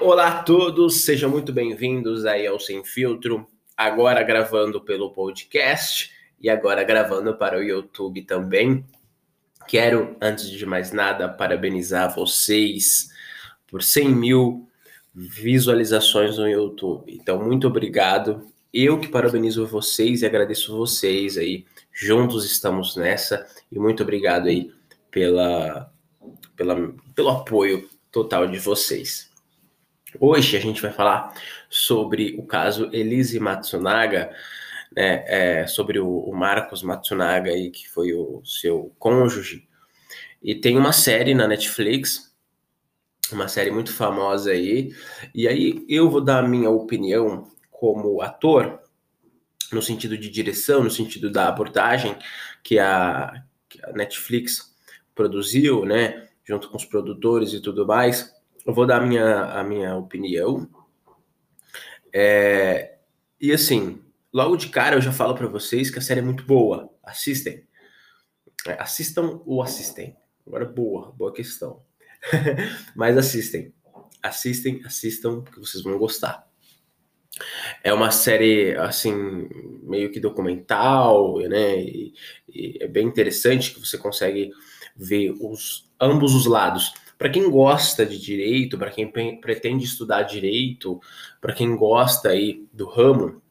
Olá a todos, sejam muito bem-vindos aí ao Sem Filtro, agora gravando pelo podcast e agora gravando para o YouTube também. Quero, antes de mais nada, parabenizar vocês por 100 mil visualizações no YouTube. Então, muito obrigado. Eu que parabenizo vocês e agradeço vocês aí. Juntos estamos nessa e muito obrigado aí pela, pela, pelo apoio total de vocês. Hoje a gente vai falar sobre o caso Elise Matsunaga, né, é, sobre o, o, Marcos Matsunaga, aí, que foi o seu cônjuge. E tem uma série na Netflix, uma série muito famosa aí. E aí eu vou dar a minha opinião como ator, no sentido de direção, no sentido da abordagem que a, que a Netflix produziu, né, junto com os produtores e tudo mais eu vou dar a minha, a minha opinião. É, e assim, logo de cara eu já falo para vocês que a série é muito boa. Assistem. É, assistam ou assistem. Agora, boa, boa questão. Mas assistem. Assistem, assistam, porque vocês vão gostar. É uma série, assim, meio que documental, né? E, e é bem interessante que você consegue ver os, ambos os lados para quem gosta de direito, para quem pretende estudar direito, para quem gosta aí do ramo,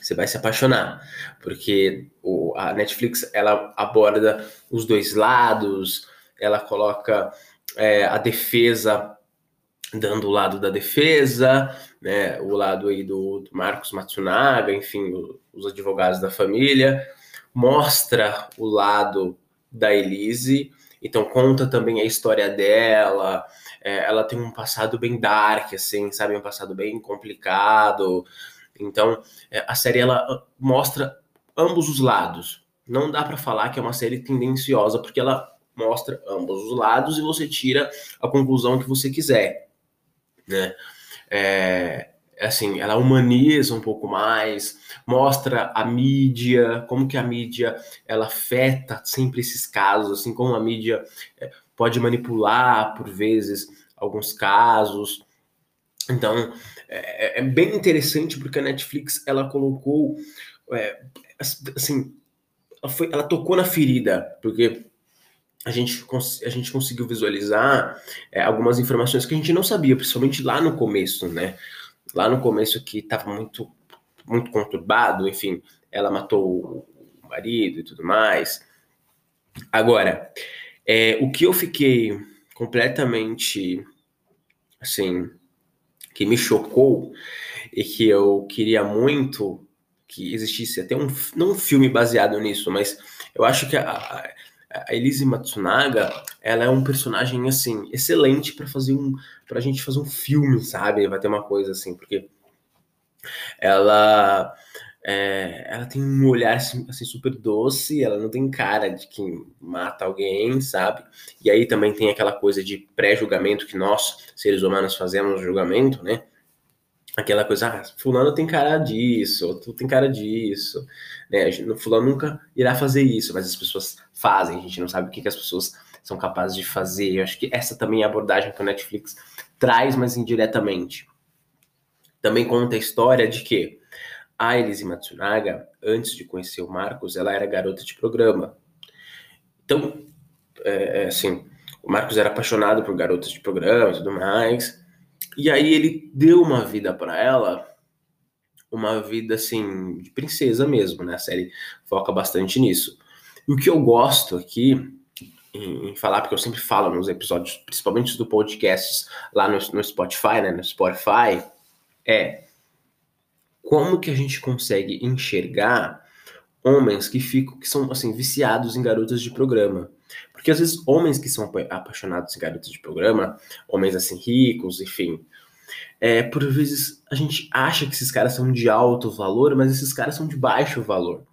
você vai se apaixonar, porque o, a Netflix ela aborda os dois lados, ela coloca é, a defesa dando o lado da defesa, né, o lado aí do, do Marcos Matsunaga, enfim, o, os advogados da família, mostra o lado da Elise, então conta também a história dela. É, ela tem um passado bem dark, assim, sabe, um passado bem complicado. Então é, a série ela mostra ambos os lados. Não dá para falar que é uma série tendenciosa porque ela mostra ambos os lados e você tira a conclusão que você quiser, né? É, assim, ela humaniza um pouco mais, mostra a mídia, como que a mídia ela afeta sempre esses casos, assim como a mídia é, pode manipular por vezes alguns casos. Então é, é bem interessante porque a Netflix ela colocou é, assim, ela, foi, ela tocou na ferida, porque a gente, a gente conseguiu visualizar é, algumas informações que a gente não sabia, principalmente lá no começo, né? Lá no começo que estava muito, muito conturbado, enfim, ela matou o marido e tudo mais. Agora, é, o que eu fiquei completamente, assim, que me chocou e que eu queria muito que existisse até um, não um filme baseado nisso, mas eu acho que a, a Elise Matsunaga, ela é um personagem assim excelente para fazer um pra gente fazer um filme, sabe? Vai ter uma coisa assim, porque ela é, ela tem um olhar assim, assim, super doce, ela não tem cara de quem mata alguém, sabe? E aí também tem aquela coisa de pré-julgamento que nós, seres humanos, fazemos julgamento, né? Aquela coisa, ah, fulano tem cara disso, tu tem cara disso, né? Fulano nunca irá fazer isso, mas as pessoas fazem, a gente não sabe o que, que as pessoas são capazes de fazer. Eu acho que essa também é a abordagem que o Netflix traz, mas indiretamente. Também conta a história de que a Elise Matsunaga, antes de conhecer o Marcos, ela era garota de programa. Então, é, é assim, o Marcos era apaixonado por garotas de programa e tudo mais. E aí ele deu uma vida para ela, uma vida assim de princesa mesmo, né? A série foca bastante nisso. E o que eu gosto aqui em, falar, porque eu sempre falo nos episódios, principalmente do podcast lá no, no Spotify, né, no Spotify, é como que a gente consegue enxergar homens que ficam, que são assim, viciados em garotas de programa. Porque às vezes homens que são apaixonados em garotas de programa, homens assim ricos, enfim, é, por vezes a gente acha que esses caras são de alto valor, mas esses caras são de baixo valor.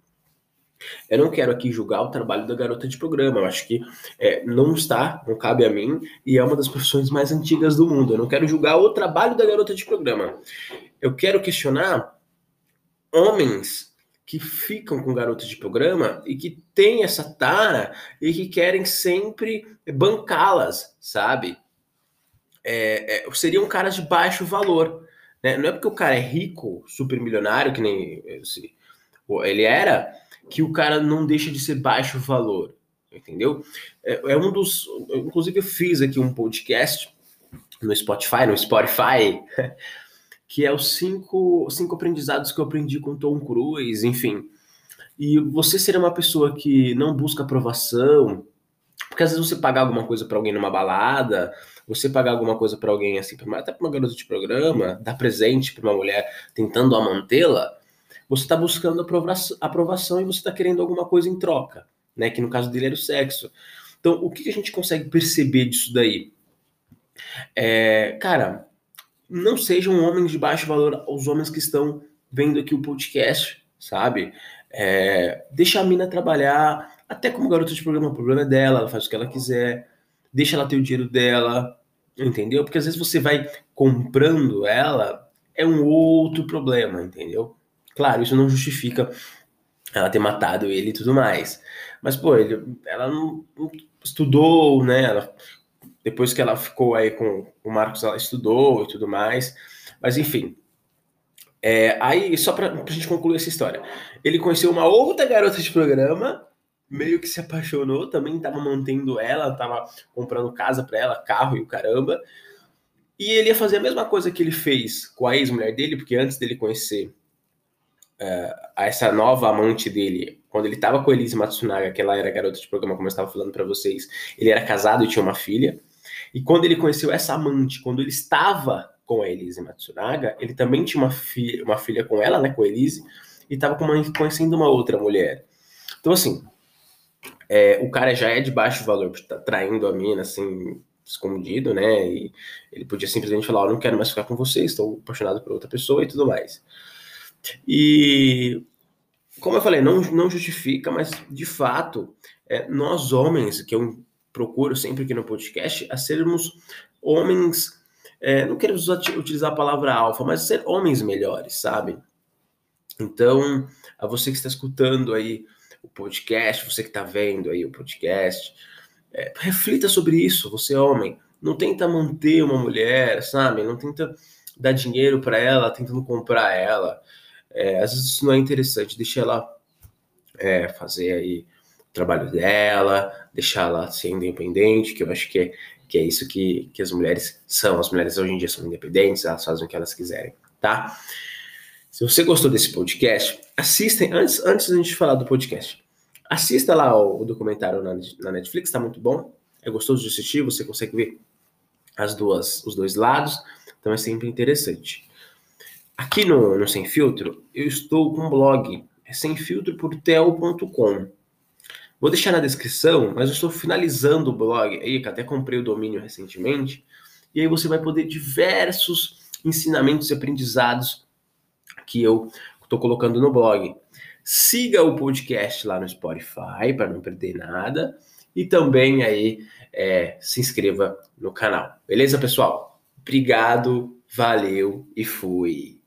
Eu não quero aqui julgar o trabalho da garota de programa. Eu acho que é, não está, não cabe a mim, e é uma das profissões mais antigas do mundo. Eu não quero julgar o trabalho da garota de programa. Eu quero questionar homens que ficam com garotas de programa e que têm essa tara e que querem sempre bancá-las, sabe? é, é, seriam caras de baixo valor. Né? Não é porque o cara é rico, super milionário, que nem esse, ele era, que o cara não deixa de ser baixo valor. Entendeu? É, é um dos. Inclusive, eu fiz aqui um podcast no Spotify, no Spotify, que é os cinco, cinco aprendizados que eu aprendi com Tom Cruise, enfim. E você ser uma pessoa que não busca aprovação, porque às vezes você pagar alguma coisa para alguém numa balada, você pagar alguma coisa para alguém assim, até para uma garota de programa, dar presente para uma mulher tentando mantê-la, você está buscando aprovação, aprovação e você está querendo alguma coisa em troca, né? Que no caso dele era o sexo. Então, o que a gente consegue perceber disso daí? É, cara, não sejam homens de baixo valor os homens que estão vendo aqui o podcast, sabe? É, deixa a mina trabalhar, até como garota de programa, o problema é dela, ela faz o que ela quiser, deixa ela ter o dinheiro dela, entendeu? Porque às vezes você vai comprando ela, é um outro problema, entendeu? Claro, isso não justifica ela ter matado ele e tudo mais. Mas, pô, ele, ela não, não estudou, né? Ela depois que ela ficou aí com o Marcos, ela estudou e tudo mais. Mas enfim. É, aí, só pra, pra gente concluir essa história. Ele conheceu uma outra garota de programa, meio que se apaixonou, também tava mantendo ela, tava comprando casa pra ela, carro e o caramba. E ele ia fazer a mesma coisa que ele fez com a ex-mulher dele, porque antes dele conhecer uh, essa nova amante dele, quando ele tava com a Elise Matsunaga, que ela era garota de programa, como eu estava falando para vocês, ele era casado e tinha uma filha. E quando ele conheceu essa amante, quando ele estava com a Elise Matsunaga, ele também tinha uma filha, uma filha com ela, né, com a Elise, e estava conhecendo uma outra mulher. Então, assim, é, o cara já é de baixo valor, tá traindo a mina, assim, escondido, né, e ele podia simplesmente falar, oh, não quero mais ficar com você, estou apaixonado por outra pessoa e tudo mais. E, como eu falei, não, não justifica, mas, de fato, é, nós homens, que eu procuro sempre aqui no podcast, a sermos homens, é, não quero utilizar a palavra alfa, mas ser homens melhores, sabe? Então, a você que está escutando aí o podcast, você que está vendo aí o podcast, é, reflita sobre isso, você é homem. Não tenta manter uma mulher, sabe? Não tenta dar dinheiro para ela, tentando comprar ela. É, às vezes isso não é interessante, deixa ela é, fazer aí trabalho dela, deixá-la ser independente, que eu acho que é, que é isso que, que as mulheres são. As mulheres hoje em dia são independentes, elas fazem o que elas quiserem, tá? Se você gostou desse podcast, assistem, antes, antes da gente falar do podcast, assista lá o, o documentário na, na Netflix, tá muito bom. É gostoso de assistir, você consegue ver as duas, os dois lados, então é sempre interessante. Aqui no, no Sem Filtro, eu estou com um blog, é semfiltroportel.com. Vou deixar na descrição, mas eu estou finalizando o blog aí, que até comprei o domínio recentemente, e aí você vai poder diversos ensinamentos e aprendizados que eu estou colocando no blog. Siga o podcast lá no Spotify para não perder nada e também aí é, se inscreva no canal. Beleza, pessoal? Obrigado, valeu e fui.